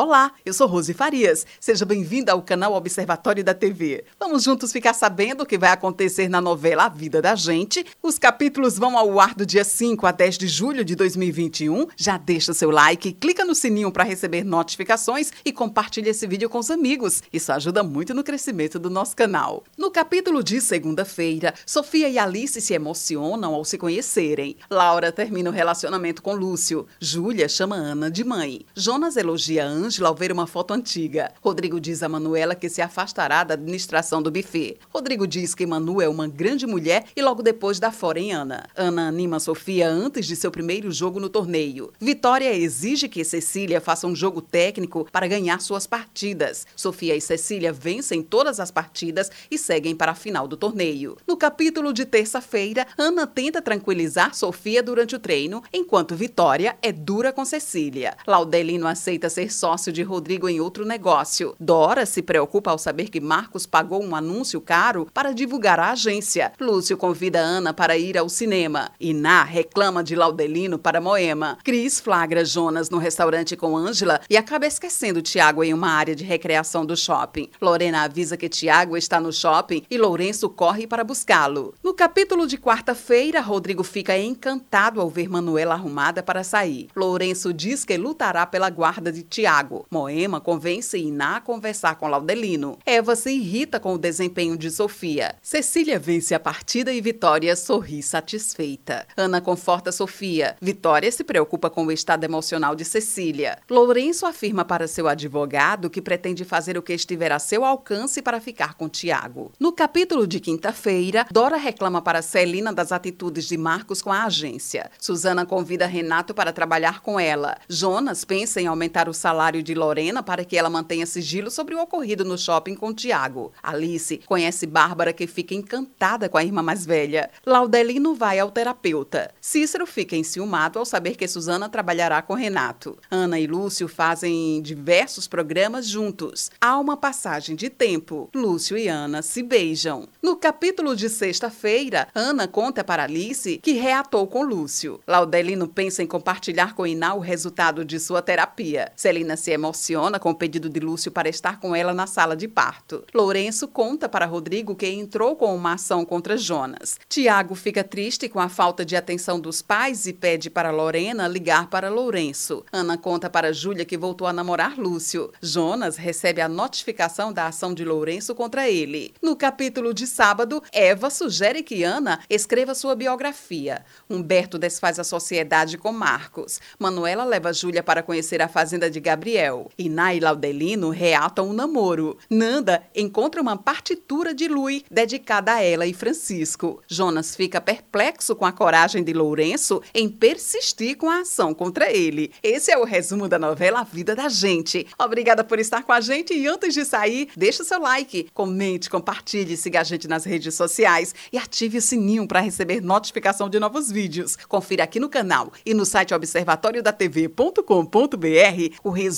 Olá, eu sou Rose Farias. Seja bem-vinda ao canal Observatório da TV. Vamos juntos ficar sabendo o que vai acontecer na novela A Vida da Gente. Os capítulos vão ao ar do dia 5 a 10 de julho de 2021. Já deixa seu like, clica no sininho para receber notificações e compartilha esse vídeo com os amigos. Isso ajuda muito no crescimento do nosso canal. No capítulo de segunda-feira, Sofia e Alice se emocionam ao se conhecerem. Laura termina o relacionamento com Lúcio. Júlia chama Ana de mãe. Jonas elogia Ana Ângela ao ver uma foto antiga. Rodrigo diz a Manuela que se afastará da administração do buffet. Rodrigo diz que Manu é uma grande mulher e logo depois dá fora em Ana. Ana anima Sofia antes de seu primeiro jogo no torneio. Vitória exige que Cecília faça um jogo técnico para ganhar suas partidas. Sofia e Cecília vencem todas as partidas e seguem para a final do torneio. No capítulo de terça-feira, Ana tenta tranquilizar Sofia durante o treino, enquanto Vitória é dura com Cecília. Laudelino aceita ser sócio de Rodrigo em outro negócio. Dora se preocupa ao saber que Marcos pagou um anúncio caro para divulgar a agência. Lúcio convida Ana para ir ao cinema. Iná reclama de Laudelino para Moema. Cris flagra Jonas no restaurante com Ângela e acaba esquecendo Tiago em uma área de recreação do shopping. Lorena avisa que Tiago está no shopping e Lourenço corre para buscá-lo. No capítulo de quarta-feira, Rodrigo fica encantado ao ver Manuela arrumada para sair. Lourenço diz que lutará pela guarda de Tiago Moema convence Iná a conversar com Laudelino. Eva se irrita com o desempenho de Sofia. Cecília vence a partida e Vitória sorri satisfeita. Ana conforta Sofia. Vitória se preocupa com o estado emocional de Cecília. Lourenço afirma para seu advogado que pretende fazer o que estiver a seu alcance para ficar com Tiago. No capítulo de quinta-feira, Dora reclama para Celina das atitudes de Marcos com a agência. Suzana convida Renato para trabalhar com ela. Jonas pensa em aumentar o salário de Lorena para que ela mantenha sigilo sobre o ocorrido no shopping com Tiago. Alice conhece Bárbara, que fica encantada com a irmã mais velha. Laudelino vai ao terapeuta. Cícero fica enciumado ao saber que Suzana trabalhará com Renato. Ana e Lúcio fazem diversos programas juntos. Há uma passagem de tempo. Lúcio e Ana se beijam. No capítulo de sexta-feira, Ana conta para Alice que reatou com Lúcio. Laudelino pensa em compartilhar com Iná o resultado de sua terapia. Celina se emociona com o pedido de Lúcio para estar com ela na sala de parto. Lourenço conta para Rodrigo que entrou com uma ação contra Jonas. Tiago fica triste com a falta de atenção dos pais e pede para Lorena ligar para Lourenço. Ana conta para Júlia que voltou a namorar Lúcio. Jonas recebe a notificação da ação de Lourenço contra ele. No capítulo de sábado, Eva sugere que Ana escreva sua biografia. Humberto desfaz a sociedade com Marcos. Manuela leva Júlia para conhecer a fazenda de Gabriel Gabriel. E Laudelino reatam um namoro. Nanda encontra uma partitura de Lui dedicada a ela e Francisco. Jonas fica perplexo com a coragem de Lourenço em persistir com a ação contra ele. Esse é o resumo da novela A Vida da Gente. Obrigada por estar com a gente e antes de sair, deixa o seu like, comente, compartilhe, siga a gente nas redes sociais e ative o sininho para receber notificação de novos vídeos. Confira aqui no canal e no site observatoriodatv.com.br o resumo